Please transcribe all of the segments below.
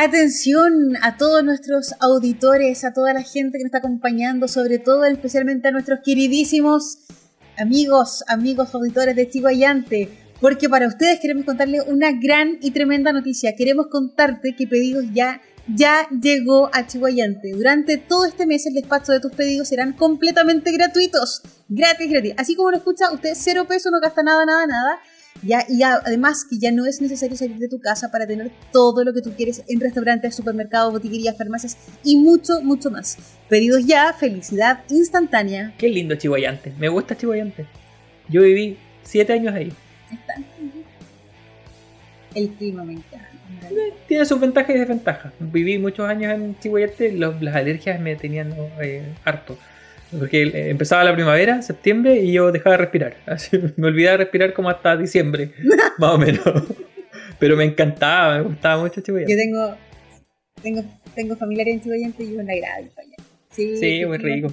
Atención a todos nuestros auditores, a toda la gente que nos está acompañando, sobre todo especialmente a nuestros queridísimos amigos, amigos auditores de Chihuayante, porque para ustedes queremos contarles una gran y tremenda noticia. Queremos contarte que pedidos ya ya llegó a Chihuayante. Durante todo este mes el despacho de tus pedidos serán completamente gratuitos. Gratis, gratis. Así como lo escucha, usted cero peso, no gasta nada, nada, nada ya, y además que ya no es necesario salir de tu casa para tener todo lo que tú quieres en restaurantes, supermercados, botiquerías, farmacias y mucho, mucho más. Pedidos ya, felicidad instantánea. Qué lindo Chihuayante. Me gusta Chihuayante. Yo viví siete años ahí. El clima me encanta. Tiene sus ventajas y desventajas. Viví muchos años en Chihuayante, las alergias me tenían eh, harto. Porque empezaba la primavera, septiembre, y yo dejaba de respirar. Así, me olvidaba de respirar como hasta diciembre, más o menos. Pero me encantaba, me gustaba mucho Chihuayante. Yo tengo, tengo, tengo familiares en Chihuayante y una grave Sí, sí muy rico.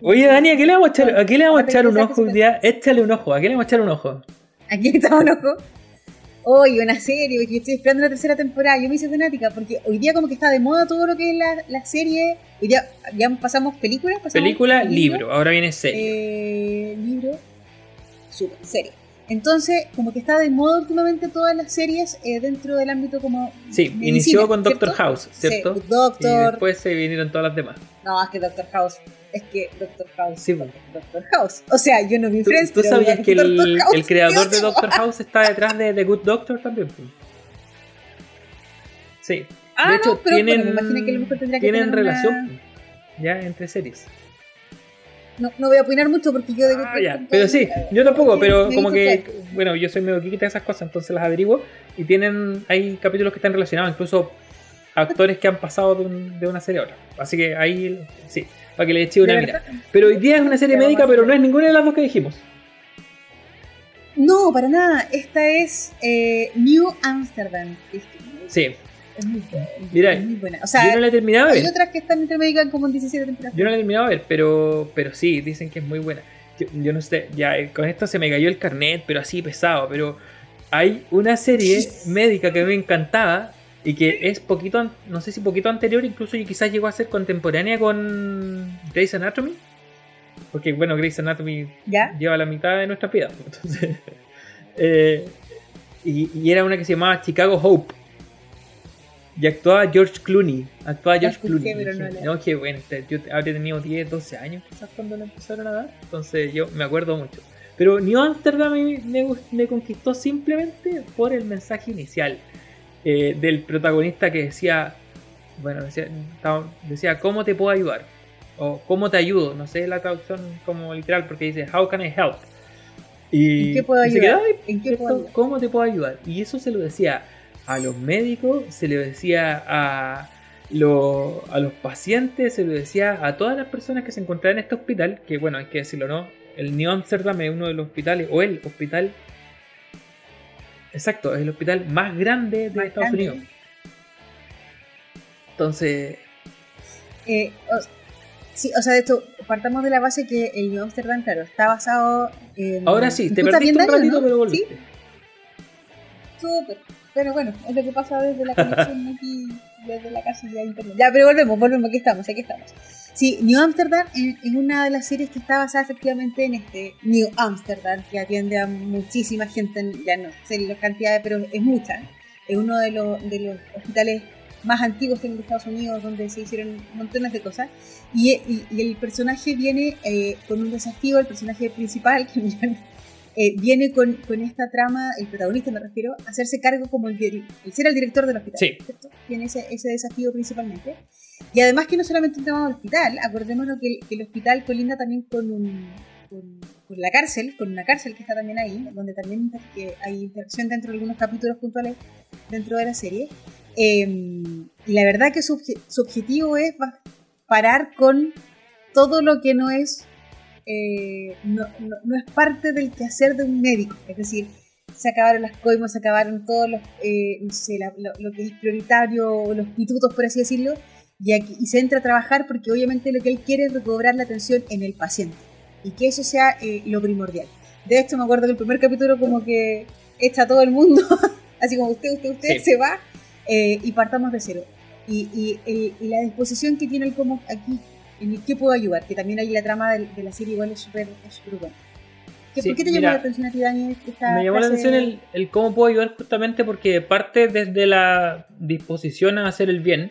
Oye, Dani, ¿a qué le vamos a echar, ¿a qué le vamos a echar un ojo un día? Échale un ojo, ¿a qué le vamos a echar un ojo? ¿A quién está un ojo? Hoy una serie, porque estoy esperando la tercera temporada. Yo me hice fanática porque hoy día como que está de moda todo lo que es la, la serie. Hoy día ya pasamos películas. Película, libro, ahora viene serie. Eh, libro, super, serie. Entonces, como que está de moda últimamente todas las series eh, dentro del ámbito como. Sí, inició con Doctor House, ¿cierto? Sí, Doctor. Y después se vinieron todas las demás. No, es que Doctor House es que Doctor House. Sí, Doctor House. O sea, yo no vi Friends. ¿Tú, sabías que el, el, creador de Doctor House está detrás de The Good Doctor también? Sí. Ah, de hecho, no, pero tienen, bueno, me que a lo mejor tendría que tienen relación ya entre series. No, no voy a opinar mucho porque yo de ah, ya. Pero sí, yo tampoco, pero como que, bueno, yo soy medio quita de esas cosas, entonces las averiguo y tienen, hay capítulos que están relacionados, incluso actores que han pasado de, un, de una serie a otra. Así que ahí, sí para que le eche una mira. Pero hoy día es una serie médica, pero no es ninguna de las dos que dijimos. No, para nada. Esta es eh, New Amsterdam. Sí. Es muy buena. Mira, es muy buena. O sea, yo no la he terminado de ver. Hay otras que están entre médicas como en 17 temporadas. Yo no la he terminado de ver, pero, pero sí, dicen que es muy buena. Yo, yo, no sé, ya eh, con esto se me cayó el carnet, pero así pesado. Pero hay una serie médica que me encantaba y que es poquito, no sé si poquito anterior, incluso y quizás llegó a ser contemporánea con Grey's Anatomy. Porque bueno, Grey's Anatomy lleva la mitad de nuestra vida. Entonces, eh, y, era una que se llamaba Chicago Hope. Y actuaba George Clooney. Actuaba George Clooney. no, que bueno, yo habría tenido 10, 12 años quizás cuando la empezaron a dar. Entonces yo me acuerdo mucho. Pero New Amsterdam me, me conquistó simplemente por el mensaje inicial eh, del protagonista que decía, bueno, decía, ¿cómo te puedo ayudar? O ¿cómo te ayudo? No sé la traducción como literal, porque dice, ¿How can I help? Y, ¿En qué puedo ayudar? ¿En qué puedo ayudar? ¿Cómo te puedo ayudar? Y eso se lo decía a los médicos, se lo decía a, a los pacientes, se lo decía a todas las personas que se encontraban en este hospital, que bueno, hay que decirlo, ¿no? El New Amsterdam es uno de los hospitales, o el hospital Exacto, es el hospital más grande de Estados Unidos. Entonces. Eh, o, sí, o sea, de hecho, partamos de la base que el New Amsterdam, claro, está basado en. Ahora sí, te perdiste un ratito, pero volviste. ¿Sí? Súper. Pero bueno, es lo que pasa desde la conexión aquí, desde la casa de internet. Ya, pero volvemos, volvemos, aquí estamos, aquí estamos. Sí, New Amsterdam es una de las series que está basada efectivamente en este New Amsterdam, que atiende a muchísima gente, ya no sé la cantidad, pero es mucha. Es uno de los, de los hospitales más antiguos en Estados Unidos, donde se hicieron montones de cosas. Y, el personaje viene eh, con un desafío, el personaje principal, que eh, viene con, con, esta trama, el protagonista me refiero, a hacerse cargo como el, el ser el director del hospital. Sí. Tiene ese, ese desafío principalmente. Y además que no solamente un tema del hospital, acordémonos que, que, el hospital colinda también con, un, con, la cárcel, con una cárcel que está también ahí, donde también hay interacción dentro de algunos capítulos puntuales dentro de la serie. Em, y la verdad que su, su, objetivo es parar con todo lo que no es, eh, no, no, es parte del quehacer de un médico. Es decir, se acabaron las coimas, se acabaron todos los, eh, no sé, lo, lo, que es prioritario, los pitutos, por así decirlo, y, se entra a trabajar porque obviamente lo que él quiere es recobrar la atención en el paciente y que eso sea eh, lo primordial. De hecho, me acuerdo que el primer capítulo como que echa todo el mundo, así como usted, usted, usted, se va eh, y partamos de cero. Y, y, la disposición que tiene el cómo aquí, en que puedo ayudar, que también ahí la trama de, la serie igual es súper buena. ¿Por qué te llamó la atención a ti, Dani? me llamó la atención el, el, cómo puedo ayudar justamente porque parte desde la disposición a hacer el bien,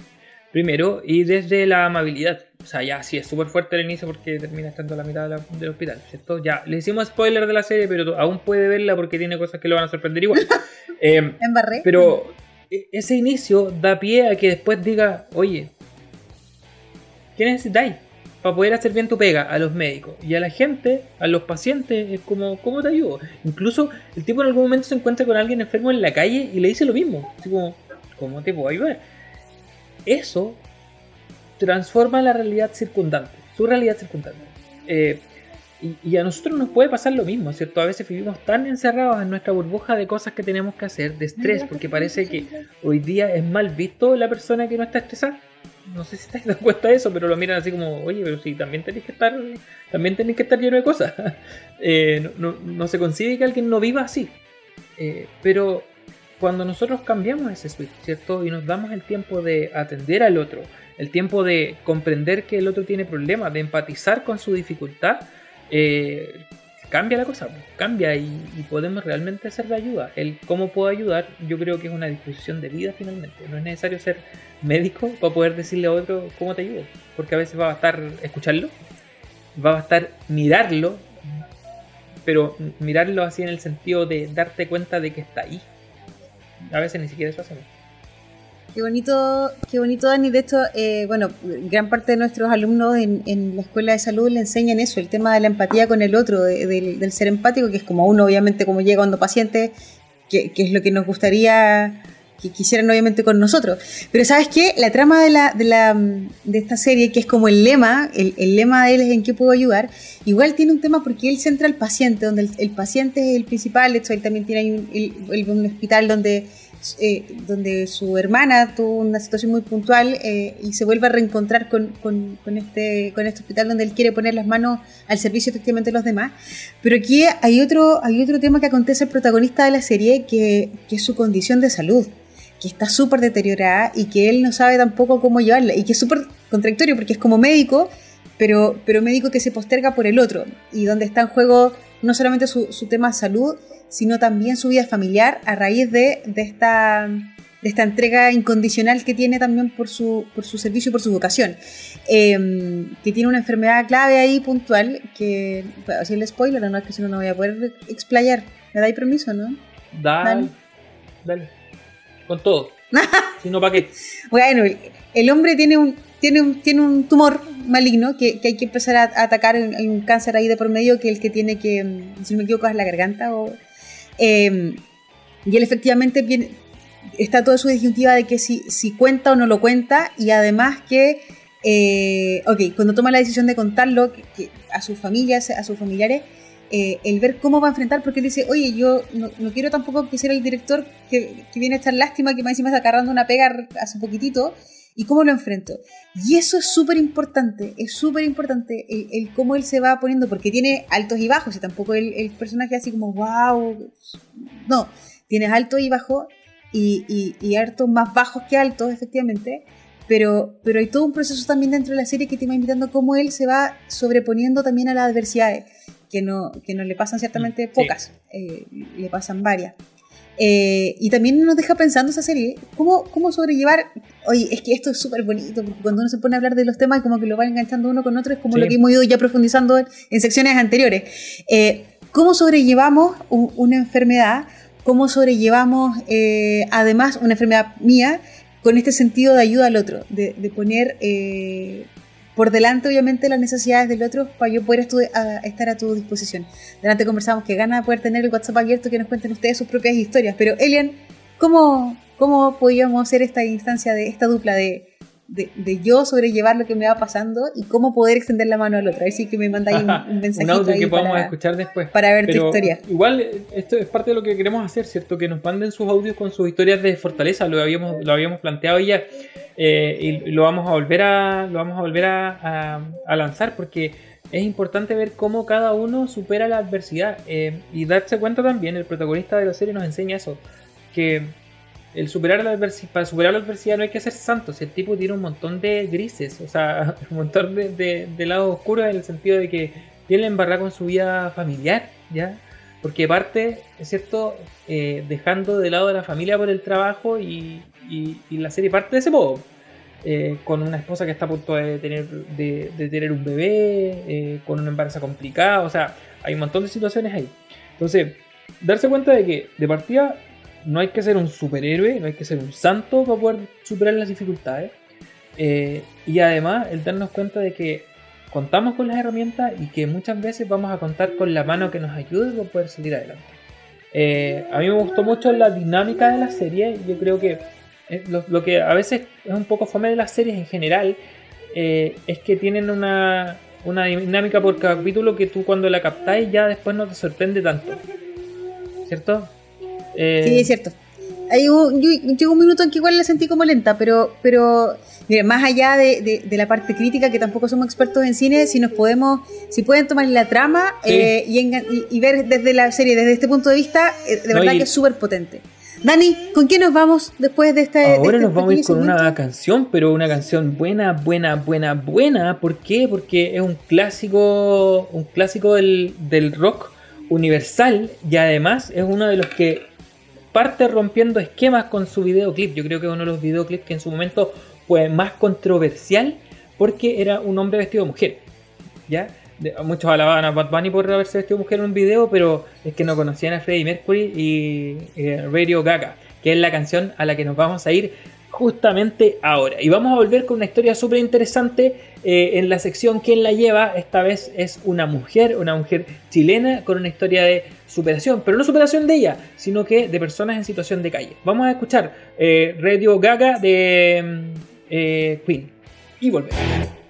primero, y desde la amabilidad. O sea, ya sí es súper fuerte el inicio porque termina estando a la mitad del hospital, ¿cierto? Ya, le hicimos spoiler de la serie, pero aún puede verla porque tiene cosas que lo van a sorprender igual. eh, Embarré. Pero e, ese inicio da pie a que después diga, oye, ¿qué necesitáis? Para poder hacer bien tu pega a los médicos y a la gente, a los pacientes, es como, ¿cómo te ayudo? Incluso el tipo en algún momento se encuentra con alguien enfermo en la calle y le dice lo mismo. Así como, ¿cómo te puedo ayudar? Eso transforma la realidad circundante, su realidad circundante. Eh, y, a nosotros nos puede pasar lo mismo, ¿cierto? A veces vivimos tan encerrados en nuestra burbuja de cosas que tenemos que hacer, de estrés, porque parece que hoy día es mal visto la persona que no está estresada. No sé si te das cuenta de eso, pero lo miran así como, oye, pero si también tenéis que estar, también tenéis que estar lleno de cosas. Eh, no, se consigue que alguien no viva así. Eh, pero cuando nosotros cambiamos ese switch, ¿cierto? Y nos damos el tiempo de atender al otro, el tiempo de comprender que el otro tiene problemas, de empatizar con su dificultad, eh, cambia la cosa, cambia y, podemos realmente ser de ayuda. El cómo puedo ayudar, yo creo que es una disposición de vida finalmente. No es necesario ser médico para poder decirle a otro cómo te ayudo, porque a veces va a bastar escucharlo, va a bastar mirarlo, pero mirarlo así en el sentido de darte cuenta de que está ahí. A veces ni siquiera eso hacemos. Qué bonito, qué bonito, Dani. De hecho, eh, bueno, gran parte de nuestros alumnos en, la escuela de salud le enseñan eso, el tema de la empatía con el otro, del ser empático, que es como uno, obviamente, como llega cuando paciente, que, es lo que nos gustaría que quisieran, obviamente, con nosotros. Pero, ¿sabes qué? La trama de, la, de, la, de esta serie, que es como el lema, el, lema de él es en qué puedo ayudar, igual tiene un tema porque él centra al paciente, donde el, paciente es el principal. De hecho, él también tiene un, un hospital donde eh, donde su hermana tuvo una situación muy puntual eh, y se vuelve a reencontrar con, con, este, con este hospital donde él quiere poner las manos al servicio efectivamente de los demás. Pero aquí hay otro, hay otro tema que acontece el protagonista de la serie, que, que es su condición de salud que está súper deteriorada y que él no sabe tampoco cómo llevarla y que es súper contradictorio porque es como médico, pero, pero médico que se posterga por el otro y donde está en juego no solamente su, su tema salud, sino también su vida familiar a raíz de, esta, de esta entrega incondicional que tiene también por su, por su servicio y por su vocación. Em, que tiene una enfermedad clave ahí puntual, que, así el spoiler, no es que si no, no voy a poder explayar. ¿Me dais permiso, no? Dale. Dale. Con todo. si no, ¿para qué? Bueno, el, hombre tiene un, tiene un, tiene un tumor maligno que, hay que empezar a, atacar. Hay un cáncer ahí de por medio que el que tiene que, si no me equivoco, es la garganta o Em, y él efectivamente viene, está toda su disyuntiva de que si, si cuenta o no lo cuenta y además que, eh, ok, cuando toma la decisión de contarlo que, a sus familias, a sus familiares, eh, el ver cómo va a enfrentar, porque él dice, oye, yo no, quiero tampoco que sea el director que, viene a echar lástima, que más encima está agarrando una pega hace poquitito, y cómo lo enfrento. Y eso es súper importante, es súper importante el, cómo él se va poniendo, porque tiene altos y bajos, y tampoco el, el personaje así como, wow, no, tienes alto y bajo, y, y, y hartos más bajos que altos, efectivamente, pero, pero hay todo un proceso también dentro de la serie que te va invitando cómo él se va sobreponiendo también a las adversidades, que no, que no le pasan ciertamente pocas, eh, le pasan varias. Eh, y también nos deja pensando esa serie, ¿cómo, cómo sobrellevar? Oye, es que esto es súper bonito, porque cuando uno se pone a hablar de los temas, como que lo va enganchando uno con otro, es como lo que hemos ido ya profundizando en, secciones anteriores. Eh, ¿Cómo sobrellevamos una enfermedad? ¿Cómo sobrellevamos, eh, además, una enfermedad mía con este sentido de ayuda al otro? De, de poner por delante, obviamente, las necesidades del otro para yo poder estar a tu disposición. Delante conversamos que gana poder tener el WhatsApp abierto que nos cuenten ustedes sus propias historias. Pero, Elian, ¿cómo, cómo podríamos hacer esta instancia de esta dupla de de, de, yo sobrellevar lo que me va pasando y cómo poder extender la mano al otro. Así que me mandáis un, un mensaje. un audio que podamos escuchar después. Para ver tu historia. Igual, esto es parte de lo que queremos hacer, ¿cierto? Que nos manden sus audios con sus historias de fortaleza. Lo habíamos, lo habíamos planteado ya. Eh, y lo vamos a volver a, lo vamos a, volver a, a, lanzar porque es importante ver cómo cada uno supera la adversidad. Eh, y darse cuenta también, el protagonista de la serie nos enseña eso. Que el superar la adversidad, para superar la adversidad no hay que ser santo, si el tipo tiene un montón de grises, o sea, un montón de, de, lados oscuros en el sentido de que tiene embarrar con su vida familiar, ¿ya? Porque parte, es cierto, eh, dejando de lado a la familia por el trabajo y, y, la serie parte de ese modo. Eh, con una esposa que está a punto de tener, de, de tener un bebé, eh, con un embarazo complicado, o sea, hay un montón de situaciones ahí. Entonces, darse cuenta de que de partida no hay que ser un superhéroe, no hay que ser un santo para poder superar las dificultades. Eh, y además, el darnos cuenta de que contamos con las herramientas y que muchas veces vamos a contar con la mano que nos ayude para poder salir adelante. Eh, a mí me gustó mucho la dinámica de la serie. Yo creo que lo, lo, que a veces es un poco fome de las series en general eh, es que tienen una, una, dinámica por capítulo que tú cuando la captáis ya después no te sorprende tanto. ¿Cierto? Eh, sí, es cierto. Hay un, yo, llegó un minuto en que igual la sentí como lenta, pero, pero más allá de, de, de, la parte crítica, que tampoco somos expertos en cine, si nos podemos, si pueden tomar la trama sí. eh, y, y, y, ver desde la serie, desde este punto de vista, eh, de no, verdad que es súper potente. Dani, ¿con qué nos vamos después de esta? Ahora de este nos vamos a ir con una canción, pero una canción buena, buena, buena, buena. ¿Por qué? Porque es un clásico, un clásico del, del rock universal y además es uno de los que parte rompiendo esquemas con su videoclip. Yo creo que uno de los videoclips que en su momento fue más controversial porque era un hombre vestido de mujer. ¿Ya? Muchos alababan a Bad Bunny por haberse vestido de mujer en un video, pero es que no conocían a Freddie Mercury y eh, Radio Gaga, que es la canción a la que nos vamos a ir justamente ahora. Y vamos a volver con una historia súper interesante eh, en la sección ¿Quién la lleva? Esta vez es una mujer, una mujer chilena con una historia de superación, pero no superación de ella, sino que de personas en situación de calle. Vamos a escuchar eh, Radio Gaga de eh, Queen y volvemos.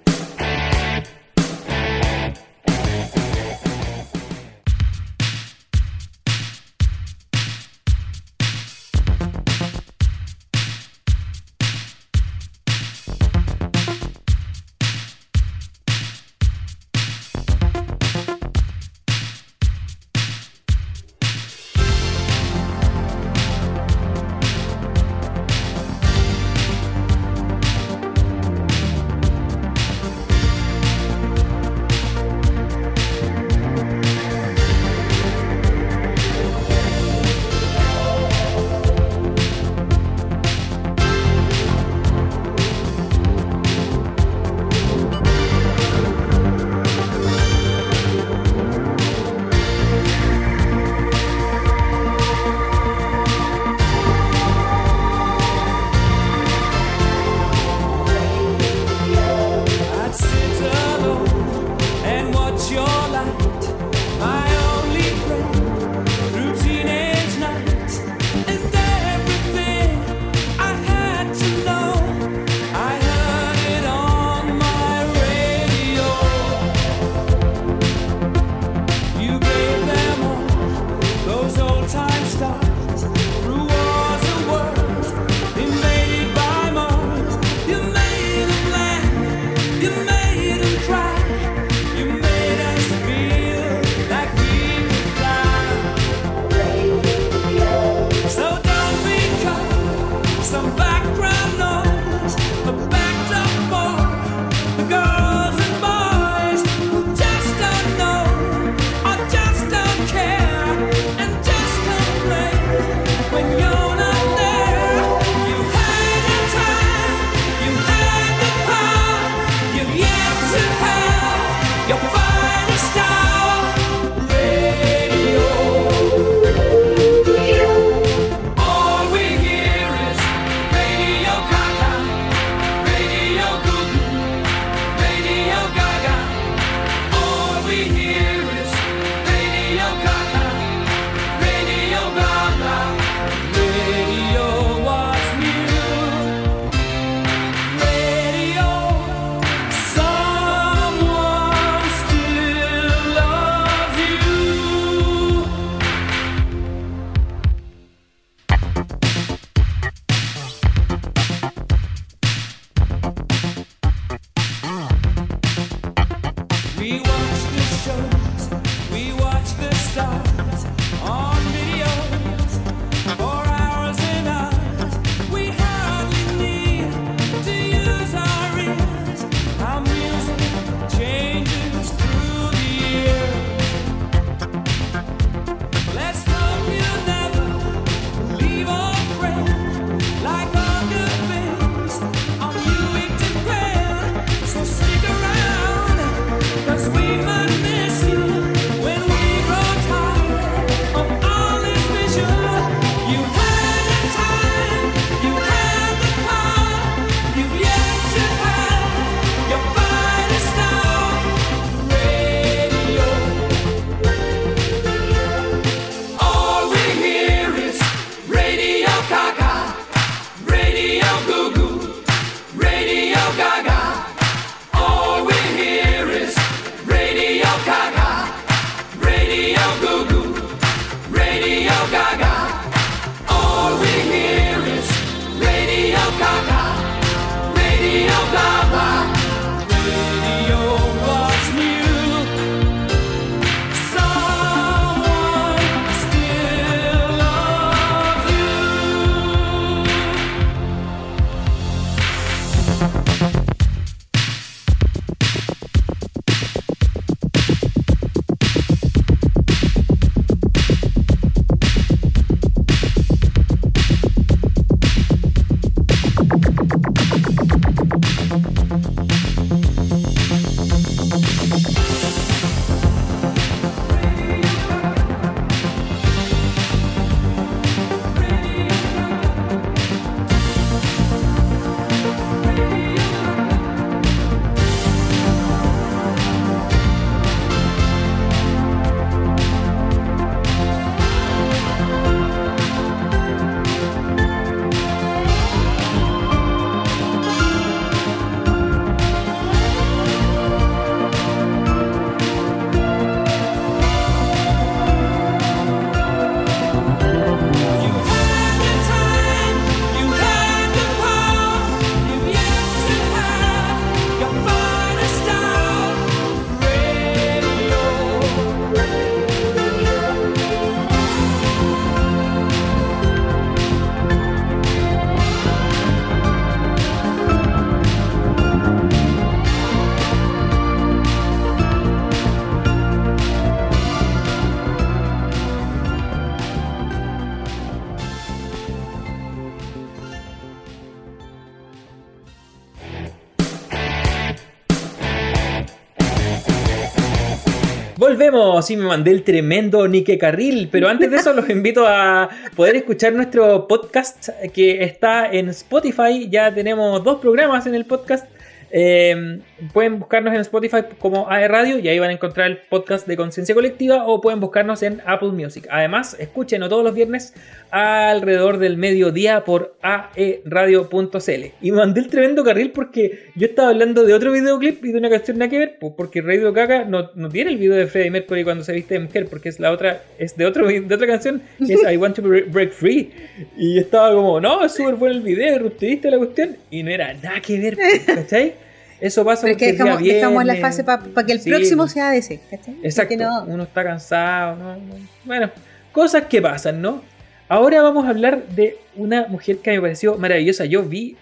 Volvemos y me mandé el tremendo Nike Carril, pero antes de eso los invito a poder escuchar nuestro podcast que está en Spotify. Ya tenemos dos programas en el podcast eh, pueden buscarnos en Spotify como AE Radio y ahí van a encontrar el podcast de Conciencia Colectiva o pueden buscarnos en Apple Music. Además, escúchenos todos los viernes alrededor del mediodía por aeradio.cl. Y mandé el tremendo carril porque yo estaba hablando de otro videoclip y de una canción nada que ver, porque Radio Gaga no, no tiene el video de Freddie Mercury cuando se viste de mujer, porque es la otra, es de, otro, de otra canción, que es I Want to Break Free. Y estaba como, no, es súper bueno el video, rupturista la cuestión, y no era nada que ver, ¿cachai? Eso pasa Pero es que dejamos, dejamos la fase para que el próximo sea de ese. Exacto. Uno está cansado. ¿no? Bueno, cosas que pasan, ¿no? Ahora vamos a hablar de una mujer que me pareció maravillosa. Yo vi,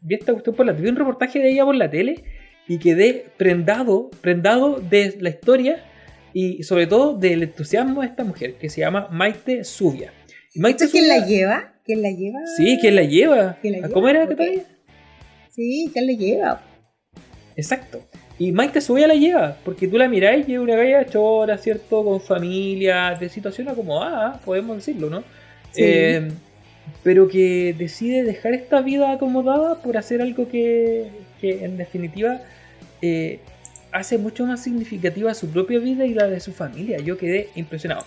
vi esta cuestión por la vi un reportaje de ella por la tele y quedé prendado, prendado de la historia y sobre todo del entusiasmo de esta mujer que se llama Maite Zubia. Maite ¿Quién la lleva? ¿Quién la lleva? Sí, ¿quién la lleva? ¿Cómo era que Sí, ¿quién la lleva? Exacto. Y Maite Subía la lleva, porque tú la miráis y es una galla chora, ¿cierto? Con familia, de situación acomodada, podemos decirlo, ¿no? Eh, pero que decide dejar esta vida acomodada por hacer algo que, que en definitiva eh, hace mucho más significativa su propia vida y la de su familia. Yo quedé impresionado.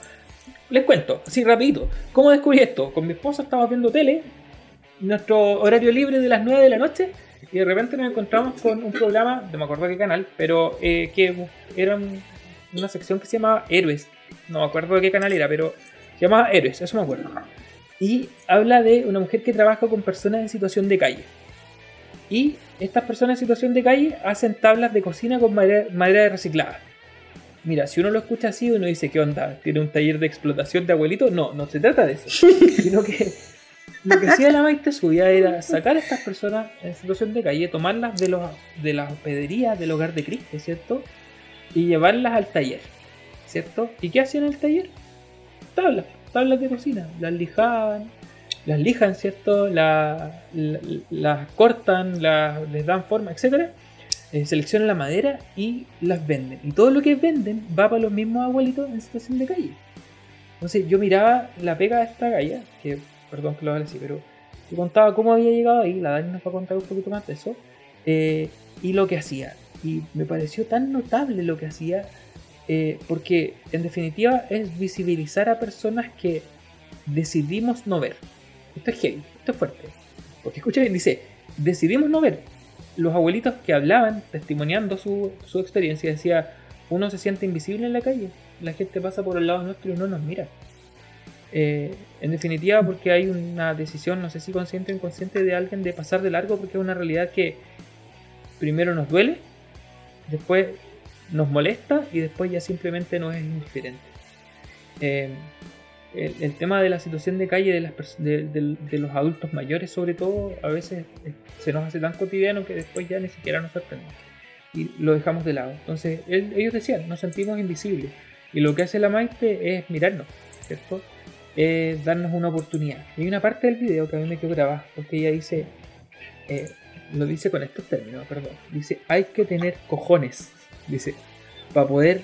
Les cuento, así rapidito, ¿cómo descubrí esto? Con mi esposa estábamos viendo tele, nuestro horario libre de las 9 de la noche, y de repente nos encontramos con un programa, no me acuerdo qué canal, pero eh, que era una sección que se llamaba Héroes. No me acuerdo de qué canal era, pero se llamaba Héroes, eso me acuerdo. Y habla de una mujer que trabaja con personas en situación de calle. Y estas personas en situación de calle hacen tablas de cocina con madera, madera reciclada. Mira, si uno lo escucha así, uno dice, ¿qué onda? ¿Tiene un taller de explotación de abuelito? No, no se trata de eso. sino que lo que hacía la Maite subía era sacar a estas personas en situación de calle, tomarlas de, los, de las hospederías del hogar de Cristo, ¿cierto? Y llevarlas al taller, ¿cierto? ¿Y qué hacían en el taller? Tablas, tablas de cocina. Las lijaban, las lijan, ¿cierto? Las cortan, les dan forma, etc. Eh, seleccionan la madera y las venden. Y todo lo que venden va para los mismos abuelitos en situación de calle. Entonces yo miraba la pega de esta galla, que perdón que lo haga así, pero te contaba cómo había llegado ahí, la Dani nos va a contar un poquito más de eso, eh, y lo que hacía. Y me pareció tan notable lo que hacía, eh, porque en definitiva es visibilizar a personas que decidimos no ver. Esto es heavy, esto es fuerte. Porque escucha bien, dice, decidimos no ver. Los abuelitos que hablaban, testimoniando su, su experiencia, decía, uno se siente invisible en la calle, la gente pasa por el lado nuestro y no nos mira. Eh, en definitiva, porque hay una decisión, no sé si consciente o inconsciente, de alguien de pasar de largo, porque es una realidad que primero nos duele, después nos molesta y después ya simplemente nos es indiferente. Eh, el, tema de la situación de calle de, las, de, los adultos mayores, sobre todo, a veces se nos hace tan cotidiano que después ya ni siquiera nos sorprende y lo dejamos de lado. Entonces, ellos decían, nos sentimos invisibles. Y lo que hace la Maite es mirarnos, ¿cierto? Es darnos una oportunidad. Hay una parte del video que a mí me quedó grabada, porque ella dice, eh, lo dice con estos términos, perdón, dice, hay que tener cojones, dice, para poder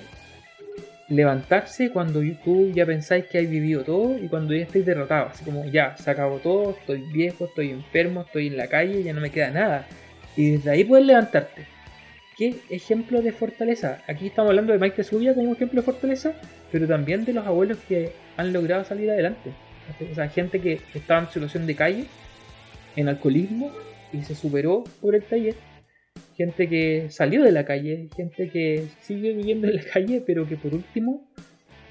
levantarse cuando tú ya pensáis que hay vivido todo y cuando ya estáis derrotados, así como ya, se acabó todo, estoy viejo, estoy enfermo, estoy en la calle, ya no me queda nada. Y desde ahí puedes levantarte. ¿Qué ejemplo de fortaleza? Aquí estamos hablando de Mike Subia como ejemplo de fortaleza, pero también de los abuelos que han logrado salir adelante. O sea, gente que estaba en situación de calle, en alcoholismo, y se superó por el taller. Gente que salió de la calle, gente que sigue viviendo en la calle, pero que por último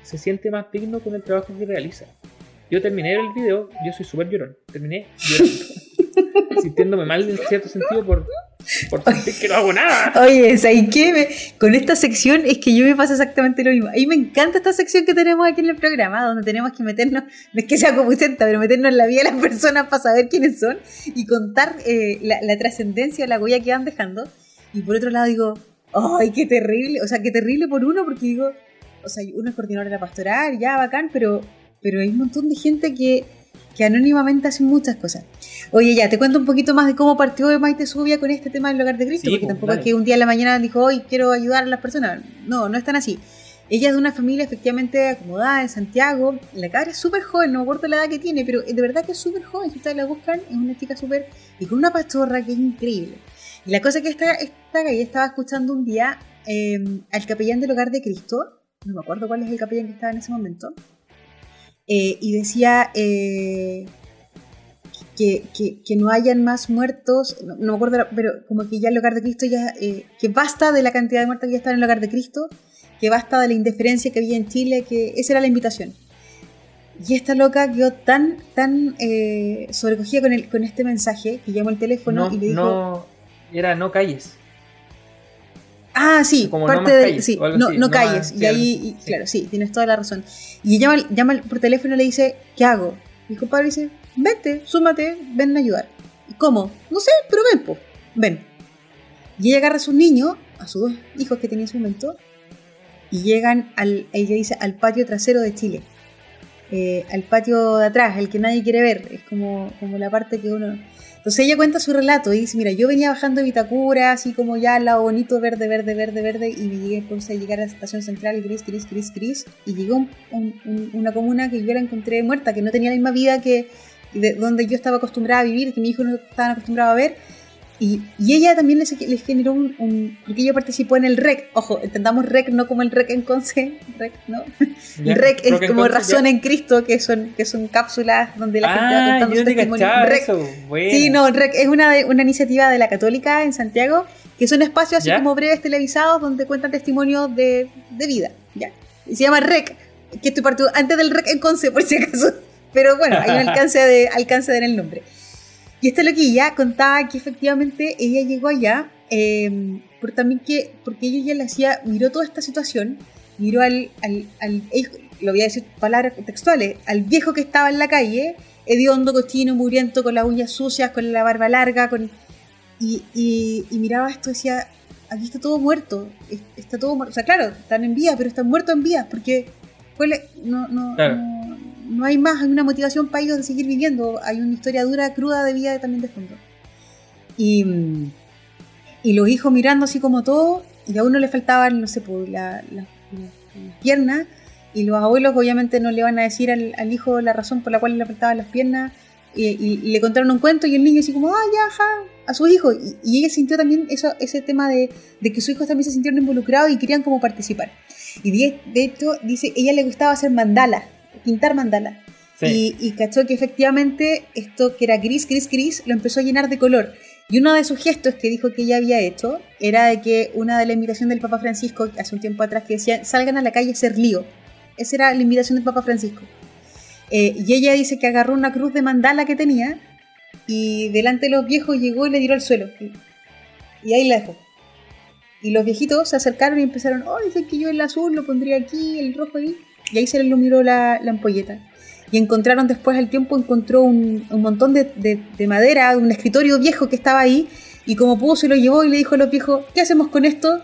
se siente más digno con el trabajo que realiza. Yo terminé el video, yo soy súper llorón, terminé llorando, sintiéndome mal en cierto sentido por por que no hago nada. Oye, ¿sabes qué? Con esta sección es que yo me pasa exactamente lo mismo. A mí me encanta esta sección que tenemos aquí en el programa, donde tenemos que meternos, no es que sea como senta, pero meternos en la vida de las personas para saber quiénes son y contar eh, la, la trascendencia, la huella que van dejando. Y por otro lado digo, ¡ay, qué terrible! O sea, qué terrible por uno, porque digo, o sea, uno es coordinador de la pastoral, ya, bacán, pero, pero hay un montón de gente que que anónimamente hacen muchas cosas. Oye, ya, te cuento un poquito más de cómo partió de Maite Subia con este tema del hogar de Cristo, porque pues, tampoco es que un día en la mañana dijo, hoy quiero ayudar a las personas. No, no es tan así. Ella es de una familia efectivamente acomodada en Santiago. La cabra es súper joven, no me acuerdo la edad que tiene, pero de verdad que es súper joven. Si ustedes la buscan, es una chica súper. y con una pastorra que es increíble. Y la cosa que esta, esta calle estaba escuchando un día eh, al capellán del hogar de Cristo. No me acuerdo cuál es el capellán que estaba en ese momento. Eh, y decía eh, que, que, que, no hayan más muertos, no, no, me acuerdo, pero como que ya el hogar de Cristo ya, eh, que basta de la cantidad de muertos que ya están en el hogar de Cristo, que basta de la indiferencia que había en Chile, que esa era la invitación. Y esta loca quedó tan, tan eh, sobrecogida con, el, con este mensaje que llamó el teléfono no, y le dijo... No, era no calles. Ah, sí, Como parte no calles, sí, no, no calles. más, y ahí, algo- y- sí. claro, sí, tienes toda la razón. Y llama, llama por teléfono y le dice, ¿qué hago? Y el compadre dice, vete, súmate, ven a ayudar. ¿Y cómo? No sé, pero ven, po, ven. Y ella agarra a sus niños, a sus dos hijos que tenía en ese momento, y llegan al, ella dice, al patio trasero de Chile. Eh, al patio de atrás, el que nadie quiere ver. Es como, como la parte que uno... Entonces ella cuenta su relato y dice, mira, yo venía bajando de Vitacura, así como ya al lado bonito, verde, verde, verde, verde, y me llegué entonces a llegar a la estación central, gris, gris, gris, gris, y llegó un- un- un- una comuna que yo la encontré muerta, que no tenía la misma vida que de donde yo estaba acostumbrada a vivir, que mi hijo no estaban acostumbrado a ver, y, y ella también les, les generó un, un- porque ella participó en el REC, ojo, entendamos REC no como el REC en Conce, REC, ¿no? Ya, El REC es como entonces razón ya- en Cristo, que son, que son cápsulas donde la gente va Ah, contando yo su testimonio. REC eso. Buena. Sí, no, REC es una, de- una iniciativa de la Católica en Santiago, que son espacios así ¿Ya? como breves televisados donde cuentan testimonios de, de vida. ¿ya? Y se llama REC, que estoy partido antes del REC en Conce, por si acaso. Pero bueno, hay un alcance de, alcance de en el nombre. Y esta loquilla contaba que efectivamente ella llegó allá eh, por también que, porque ella ya le hacía, miró toda esta situación, miró al, al, al hijo- lo voy a decir palabras textuales, al viejo que estaba en la calle, hediondo, cochino, muriento, con las uñas sucias, con la barba larga, con y, y, y miraba esto y decía, aquí está todo muerto, es- está todo muerto. O sea, claro, están en vías, pero están muertos en vías, porque no, no, Claro. no, no hay más, hay una motivación para ellos de seguir viviendo, hay una historia dura, cruda de vida también de fondo. Y, y los hijos mirando así como todo, y a uno le faltaban, no sé, pues, la- la- la- las piernas, y los abuelos obviamente no le van a decir al, al hijo la razón por la cual le faltaban las piernas, y, y- y le contaron un cuento y el niño así como, ah, ya, ajá, a su hijo. Y, y ella sintió también eso, ese tema de, de que sus hijos también se sintieron involucrados y querían como participar. Y de, de hecho, dice, ella le gustaba hacer mandala, pintar mandala. Sí. Y, y cachó que efectivamente esto que era gris, gris, gris, lo empezó a llenar de color. Y uno de sus gestos que dijo que ella había hecho era de que una de la invitación del Papa Francisco, hace un tiempo atrás, que decía, salgan a la calle a hacer lío. Esa era la invitación del Papa Francisco. Eh, y ella dice que agarró una cruz de mandala que tenía y delante de los viejos llegó y le tiró al suelo. Y, y ahí la dejó. Y los viejitos se acercaron y empezaron, oh, dicen que yo el azul lo pondría aquí, el rojo ahí. Y ahí se les iluminó la, la ampolleta. Y encontraron después al tiempo, encontró un, un montón de, de- de madera, un escritorio viejo que estaba ahí. Y como pudo se lo llevó y le dijo a los viejos, ¿qué hacemos con esto?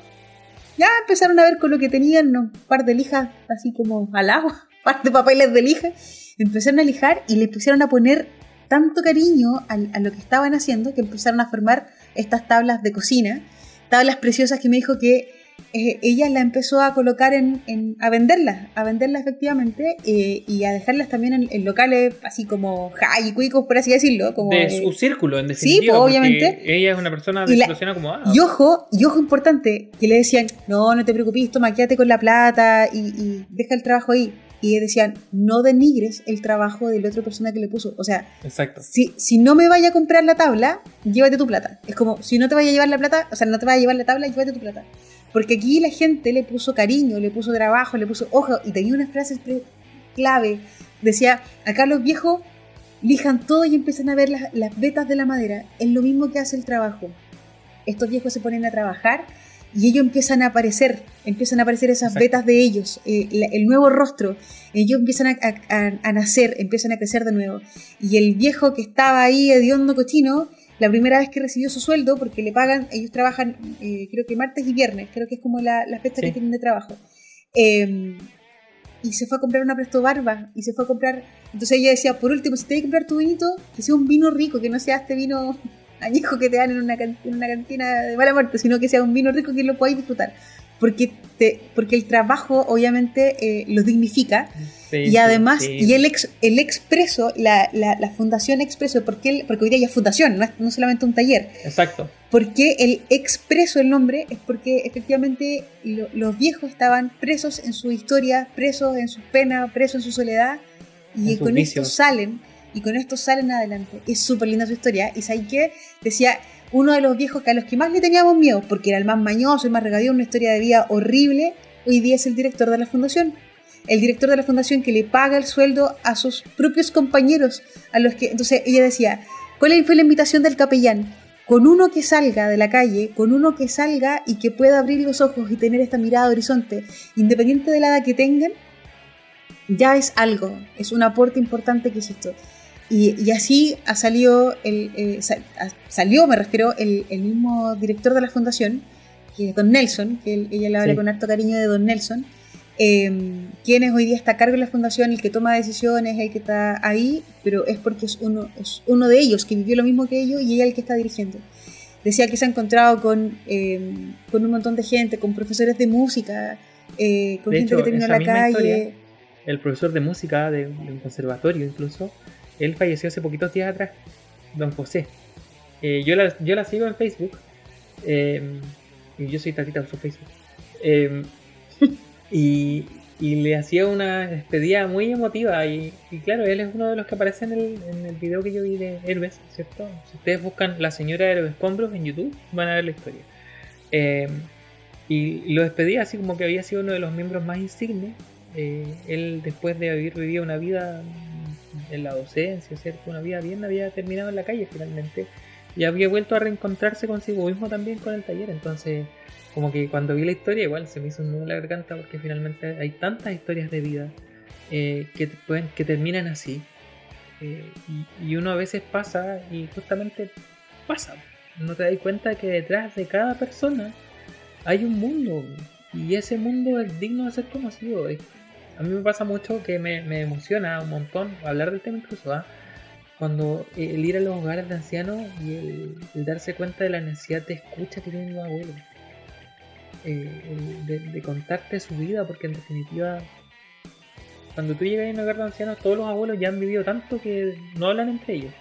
Ya empezaron a ver con lo que tenían, un par de lijas así como al agua, un par de papeles de lija. Empezaron a lijar y le pusieron a poner tanto cariño a, lo que estaban haciendo que empezaron a formar estas tablas de cocina, tablas preciosas que me dijo que eh, ella la empezó a colocar en, en- a venderlas, a venderlas efectivamente eh, y a dejarlas también en, en locales así como high y cuicos, por así decirlo. Como, de eh, su círculo, en sí, definitiva. pues, porque obviamente. Ella es una persona Y la- desilusionada como ah, y ojo, y ojo importante, que le decían, no, no te preocupes, toma, quédate con la plata y, y deja el trabajo ahí. Y decían, no denigres el trabajo de la otra persona que le puso. O sea, Exacto. si, si no me vaya a comprar la tabla, llévate tu plata. Es como, si no te vaya a llevar la plata, o sea, no te vaya a llevar la tabla, llévate tu plata. Porque aquí la gente le puso cariño, le puso trabajo, le puso ojo, y tenía unas frases clave. Decía, acá los viejos lijan todo y empiezan a ver las, las vetas de la madera. Es lo mismo que hace el trabajo. Estos viejos se ponen a trabajar y ellos empiezan a aparecer, empiezan a aparecer esas Exacto. vetas de ellos, eh, la- el nuevo rostro. Ellos empiezan a- a nacer, empiezan a crecer de nuevo. Y el viejo que estaba ahí hediondo cochino, la primera vez que recibió su sueldo, porque le pagan, ellos trabajan eh, creo que martes y viernes, creo que es como la, la fecha Sí. que tienen de trabajo. Eh, y se fue a comprar una presto barba y se fue a comprar. Entonces ella decía, por último, si te vas a comprar tu vinito, que sea un vino rico, que no sea este vino añejo que te dan en una, can- en una cantina de mala muerte, sino que sea un vino rico que lo podáis disfrutar. porque, te, porque el trabajo obviamente eh, lo dignifica y además, y el, ex, el Expreso, la, la, Fundación Expreso, porque, porque hoy día ya es fundación, no es no solamente un taller. Exacto. Porque el Expreso, el nombre, es porque efectivamente los viejos estaban presos en su historia, presos en su pena, presos en su soledad, y con esto salen, y con esto salen adelante. Es súper linda su historia, y ¿sabes qué? Decía, uno de los viejos que a los que más le teníamos miedo, porque era el más mañoso, el más regadío, una historia de vida horrible, hoy día es el director de la fundación el director de la fundación que le paga el sueldo a sus propios compañeros, a los que entonces ella decía, ¿cuál fue la invitación del capellán? Con uno que salga de la calle, con uno que salga y que pueda abrir los ojos y tener esta mirada de horizonte, independiente de la edad que tengan, ya es algo, es un aporte importante que hiciste. Y, y así ha salido, el, eh, salió, me refiero, el, el, mismo director de la fundación, que es Don Nelson, que ella le habla con harto cariño de Don Nelson, eh, quién es hoy día está a cargo de la fundación, el que toma decisiones, el que está ahí, pero es porque es uno, es uno de ellos que vivió lo mismo que ellos y ella el que está dirigiendo. Decía que se ha encontrado con, em, con un montón de gente, con profesores de música, eh, con gente que terminó en la calle. el profesor de música de, un conservatorio incluso, él falleció hace poquitos días atrás, don José. Eh, yo, la, yo la sigo en Facebook, em, y yo soy tatita de su Facebook. Em, Y, le hacía una despedida muy emotiva. Y, claro, él es uno de los que aparece en el, en el video que yo vi de Héroes, ¿cierto? Si ustedes buscan La Señora de los Escombros en YouTube, van a ver la historia. Eh, y, lo despedía así como que había sido uno de los miembros más insignes. Eh, él, después de haber vivido una vida en la docencia, ¿cierto? Una vida bien, había terminado en la calle finalmente. Y había vuelto a reencontrarse consigo mismo también con el taller. Entonces como que cuando vi la historia igual se me hizo un nudo en la garganta porque finalmente hay tantas historias de vida eh, que, pueden, que terminan así. Eh, y, uno a veces pasa y justamente pasa. No te das cuenta que detrás de cada persona hay un mundo y ese mundo es digno de ser conocido. A mí me pasa mucho que me, emociona un montón hablar del tema incluso. ¿ah? Cuando el ir a los hogares de ancianos y el, darse cuenta de la necesidad de escucha que tienen los abuelos eh, de, contarte su vida, porque en definitiva, cuando tú llegas a un hogar de ancianos, todos los abuelos ya han vivido tanto que no hablan entre ellos,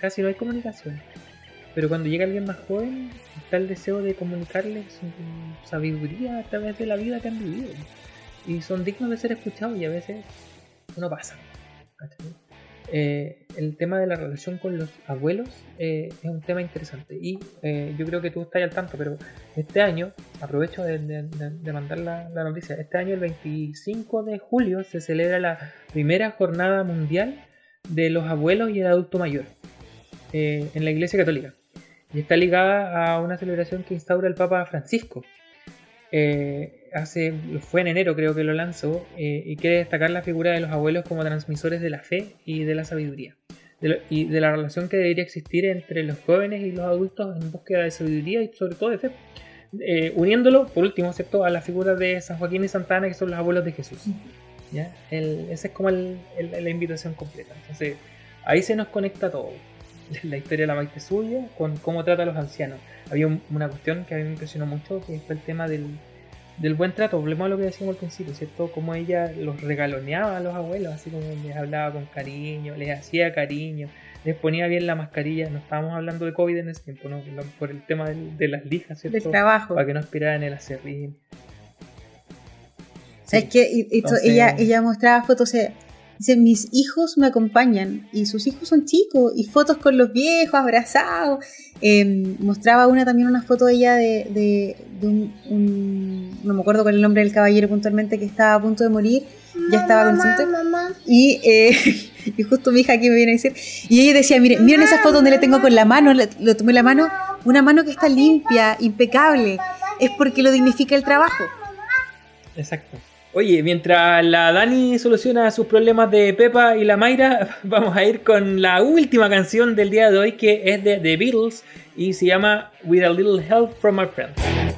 casi no hay comunicación. Pero cuando llega alguien más joven, está el deseo de comunicarles su sabiduría a través de la vida que han vivido. Y son dignos de ser escuchados y a veces uno pasa. Eh, el tema de la relación con los abuelos eh, es un tema interesante. Y eh, yo creo que tú estás al tanto, pero este año, aprovecho de, mandar la, noticia, este año el 25 de julio se celebra la primera jornada mundial de los abuelos y el adulto mayor en la Iglesia Católica. Y está ligada a una celebración que instaura el Papa Francisco hace, fue en enero creo que lo lanzó, eh, y quiere destacar la figura de los abuelos como transmisores de la fe y de la sabiduría, y de la relación que debería existir entre los jóvenes y los adultos en búsqueda de sabiduría y sobre todo de fe. Eh, uniéndolo, por último, ¿cierto? a la figura de San Joaquín y Santa Ana, que son los abuelos de Jesús. ¿ya? esa es como la invitación completa. Entonces, ahí se nos conecta todo. La historia de la Maite suya con cómo trata a los ancianos. Había una cuestión que a mí me impresionó mucho, que fue el tema del, del buen trato, volvemos a lo que decíamos al principio, ¿cierto? Como ella los regaloneaba a los abuelos, así como les hablaba con cariño, les hacía cariño, les ponía bien la mascarilla, no estábamos hablando de COVID en ese tiempo, ¿no? Por el tema de, las lijas, ¿cierto? Del trabajo. Para que no aspiraran el acerrín. ¿Sabes qué? ella, ella mostraba fotos, de Dice, mis hijos me acompañan y sus hijos son chicos y fotos con los viejos abrazados. Em, mostraba una también una foto de ella de, un, no me acuerdo con el nombre del caballero puntualmente que estaba a punto de morir, ya estaba consciente. Y, eh, y justo mi hija aquí me viene a decir, y ella decía, miren, miren esa foto donde le tengo con la mano, le, le tomé la mano, una mano que está limpia, impecable, es porque lo dignifica el trabajo. Exacto. Oye, mientras la Dani soluciona sus problemas de Pepa y la Mayra, vamos a ir con la última canción del día de hoy que es de The Beatles y se llama With a Little Help from My Friends.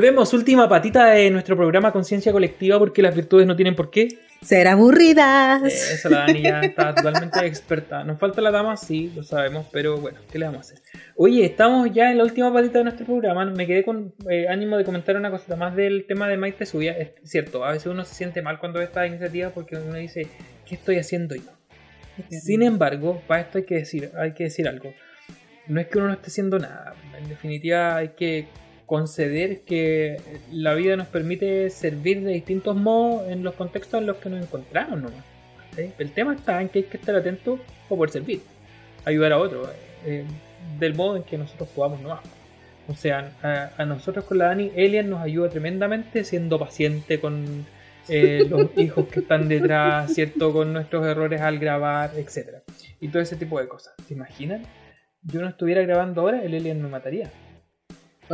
Volvemos, última patita de nuestro programa Conciencia Colectiva, porque las virtudes no tienen por qué ser aburridas. Eh, esa la Dani ya está totalmente experta. Nos falta la dama, sí, lo sabemos, pero bueno, ¿qué le vamos a hacer? Oye, estamos ya en la última patita de nuestro programa. Me quedé con eh, ánimo de comentar una cosita más del tema de Maite Suya. Es cierto, a veces uno se siente mal cuando ve esta iniciativa porque uno dice, ¿qué estoy haciendo yo? Sin embargo, para esto hay que decir, hay que decir algo. No es que uno no esté haciendo nada. En definitiva, hay que conceder que la vida nos permite servir de distintos modos en los contextos en los que nos encontramos nomás. El tema está en que hay que estar atento o poder servir, ayudar a otros, eh, del modo en que nosotros podamos nomás. O sea, a, nosotros con la Dani, Elian nos ayuda tremendamente siendo paciente con eh, los hijos que están detrás, ¿cierto? Con nuestros errores al grabar, etc. Y todo ese tipo de cosas. ¿Se imaginan? Yo no estuviera grabando ahora, el Elian me mataría.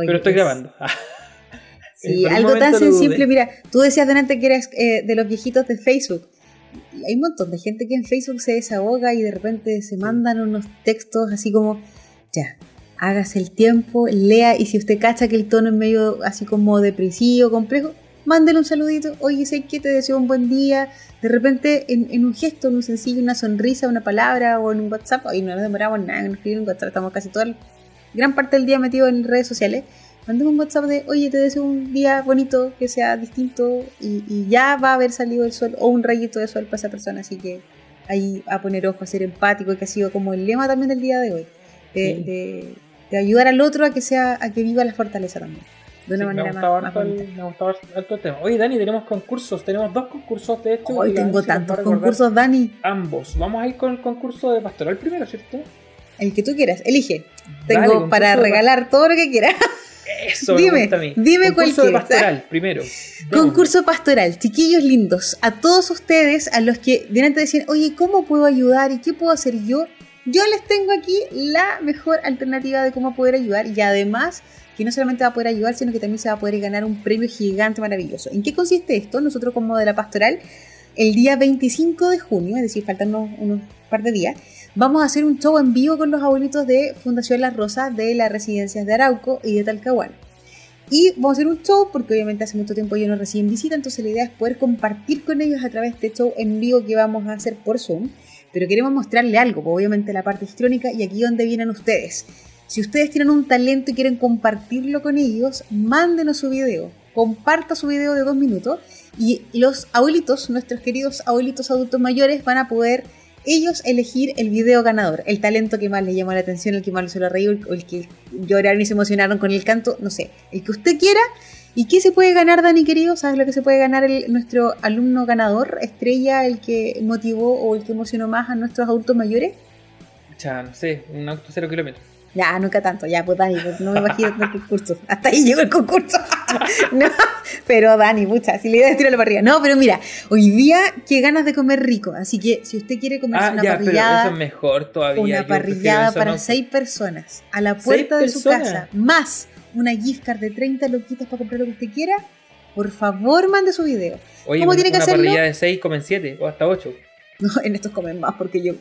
Pero estoy grabando. sí, algo tan sensible. Mira, tú decías delante que eres eh, de los viejitos de Facebook. Hay un montón de gente que en Facebook se desahoga y de repente se mandan unos textos así como, ya, hágase el tiempo, lea y si usted cacha que el tono es medio así como depresivo, complejo, mándele un saludito, oye, sé que te deseo un buen día, de repente en, un gesto, en un sencillo, una sonrisa, una palabra o en un WhatsApp, hoy no nos demoramos nada en escribir un WhatsApp, estamos casi todo el gran parte del día metido en redes sociales, mandemos un WhatsApp de, oye, te deseo un día bonito, que sea distinto, y, ya va a haber salido el sol, o un rayito de sol para esa persona, así que ahí a poner ojo, a ser empático, que ha sido como el lema también del día de hoy, de, ayudar al otro a que sea, a que viva la fortaleza también. De una manera más, Me gustaba el tema. Oye, Dani, tenemos concursos. Tenemos dos concursos de hecho. Hoy tengo tantos concursos, Dani. Ambos. Vamos a ir con el concurso de pastoral primero, ¿cierto? El que tú quieras, elige. Tengo para regalar todo lo que quieras. Eso dime, me dime Concurso pastoral, primero. Concurso pastoral, chiquillos lindos, a todos ustedes, a los que delante decían, oye, ¿cómo puedo ayudar y qué puedo hacer yo? Yo les tengo aquí la mejor alternativa de cómo poder ayudar y además que no solamente va a poder ayudar, sino que también se va a poder ganar un premio gigante maravilloso. ¿En qué consiste esto? Nosotros como de la pastoral, el día 25 de junio, es decir, faltan unos, unos par de días, vamos a hacer un show en vivo con los abuelitos de Fundación Las Rosas de las residencias de Arauco y de Talcahuano. Y vamos a hacer un show porque obviamente hace mucho tiempo ellos no reciben visita, entonces la idea es poder compartir con ellos a través de este show en vivo que vamos a hacer por Zoom. Pero queremos mostrarle algo, pues, obviamente la parte histrónica y aquí donde vienen ustedes. Si ustedes tienen un talento y quieren compartirlo con ellos, mándenos su video. Comparta su video de dos minutos y los abuelitos, nuestros queridos abuelitos adultos mayores, van a poder ellos elegir el video ganador, el talento que más les llamó la atención, el que más les hizo reír, o el que lloraron y se emocionaron con el canto, no sé, el que usted quiera. ¿Y qué se puede ganar, Dani querido? ¿Sabes lo que se puede ganar el, nuestro alumno ganador, estrella, el que motivó o el que emocionó más a nuestros adultos mayores? Ya, no sé, un auto cero kilómetros. Ya, nunca tanto, ya, pues Dani, pues, no me imagino el concurso. Hasta ahí llegó el concurso. no, pero Dani, mucha, si le iba a decir a la parrilla. No, pero mira, hoy día qué ganas de comer rico. Así que si usted quiere comer ah, una ya, parrillada. Pero eso es mejor todavía. Una parrillada para seis personas a la puerta de su casa, más una gift card de 30 loquitas para comprar lo que usted quiera, por favor mande su video. Oye, ¿Cómo tiene que hacerlo? Una parrillada de 6 comen 7 o hasta 8. No, en estos comen más, porque yo,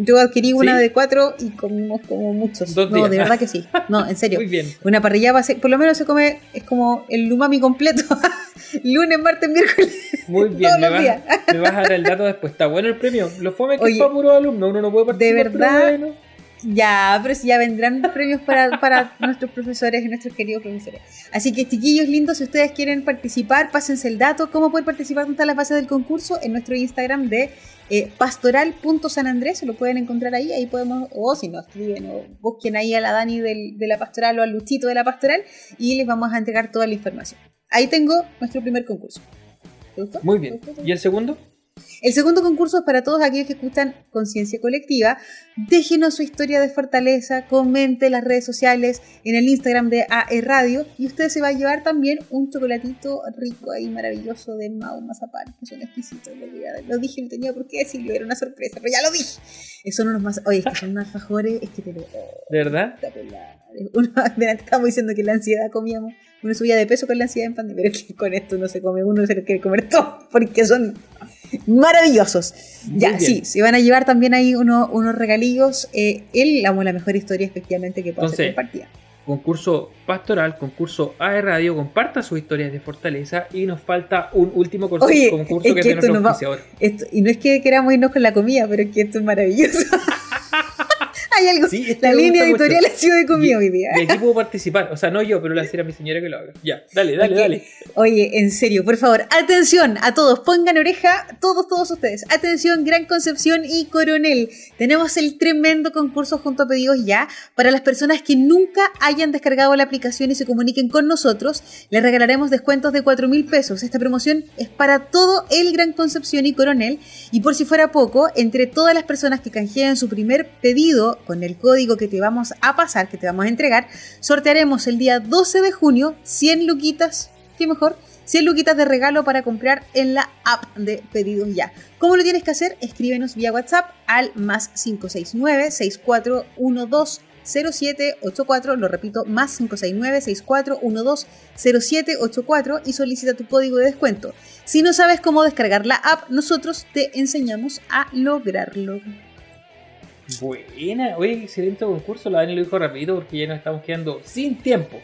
yo adquirí una de cuatro y comimos como muchos. no, de verdad que sí. No, en serio. Muy bien. Una parrilla va a ser, por lo menos se come, es como el umami completo. Lunes, martes, miércoles. Muy bien, me, vas, me vas a dar el dato después. Está bueno el premio. Lo fome que es para puro alumno, uno no puede participar. De verdad. Ya, pero si ya vendrán premios para, para nuestros profesores y nuestros queridos profesores. Así que, chiquillos lindos, si ustedes quieren participar, pásense el dato. ¿Cómo pueden participar con las bases del concurso? En nuestro Instagram de eh, pastoral.sanandrés, se lo pueden encontrar ahí. Ahí podemos, o si no escriben, o busquen ahí a la Dani del, de la pastoral o al Luchito de la pastoral y les vamos a entregar toda la información. Ahí tengo nuestro primer concurso. ¿Te gustó? Muy bien. ¿Y el segundo? El segundo concurso es para todos aquellos que escuchan Conciencia Colectiva. Déjenos su historia de fortaleza, comente en las redes sociales, en el Instagram de AE Radio y usted se va a llevar también un chocolatito rico y maravilloso de Mau Mazapán, que son exquisitos. Lo, dije, no tenía por qué decirlo, era una sorpresa, pero ya lo dije. Son unos más. Oye, es que son unos alfajores, es que te lo. ¿De verdad? Uno, estamos diciendo que la ansiedad comíamos. Uno subía de peso con la ansiedad en pandemia, pero es que con esto no se come uno, se lo quiere comer todo, porque son maravillosos. ya, sí, se van a llevar también ahí unos regalillos. Eh, él amo la mejor historia, efectivamente, que puede ser compartida. concurso pastoral, concurso A Radio, comparta sus historias de fortaleza y nos falta un último concurso, concurso que, es de Y no es que queramos irnos con la comida, pero es que esto es maravilloso. Hay algo. la línea editorial ha sido de comida hoy día. Y aquí puedo participar. O sea, no yo, pero la será mi señora que lo haga. Ya, dale, dale, dale. Oye, en serio, por favor, atención a todos. Pongan oreja, todos, todos ustedes. Atención, Gran Concepción y Coronel. Tenemos el tremendo concurso junto a pedidos ya. Para las personas que nunca hayan descargado la aplicación y se comuniquen con nosotros, les regalaremos descuentos de 4 mil pesos. Esta promoción es para todo el Gran Concepción y Coronel. Y por si fuera poco, entre todas las personas que canjean su primer pedido con el código que te vamos a pasar, que te vamos a entregar, sortearemos el día 12 de junio 100 luquitas, qué mejor, 100 luquitas de regalo para comprar en la app de pedidos ya. ¿Cómo lo tienes que hacer? Escríbenos vía WhatsApp al más 569 6412 0784, lo repito, más 569-6412-0784 y solicita tu código de descuento. Si no sabes cómo descargar la app, nosotros te enseñamos a lograrlo. Buena, oye, excelente concurso, la Dani lo dijo rapidito porque ya nos estamos quedando sin tiempo.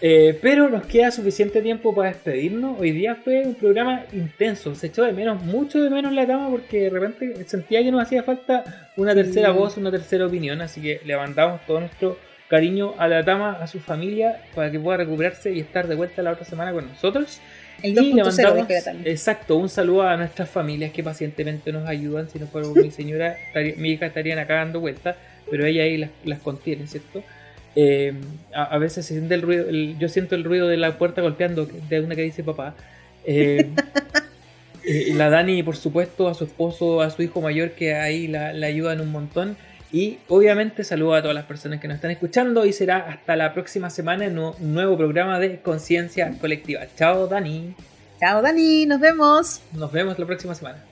Eh, pero nos queda suficiente tiempo para despedirnos. Hoy día fue un programa intenso. Se echó de menos, mucho de menos la dama porque de repente sentía que nos hacía falta una tercera voz, una tercera opinión. Así que le mandamos todo nuestro cariño a la dama, a su familia, para que pueda recuperarse y estar de vuelta la otra semana con nosotros. El 2.0 Exacto, un saludo a nuestras familias que pacientemente nos ayudan. Si no fuera mi señora, mi hija estarían acá dando vueltas, pero ella ahí las, las contiene, ¿cierto? Eh, a, veces se siente el ruido, yo siento el ruido de la puerta golpeando de una que dice papá. Eh, la Dani, por supuesto, a su esposo, a su hijo mayor que ahí la, la ayudan un montón. Y obviamente saludo a todas las personas que nos están escuchando y será hasta la próxima semana en un nuevo programa de Conciencia Colectiva. Chao Dani. Chao Dani, nos vemos. Nos vemos la próxima semana.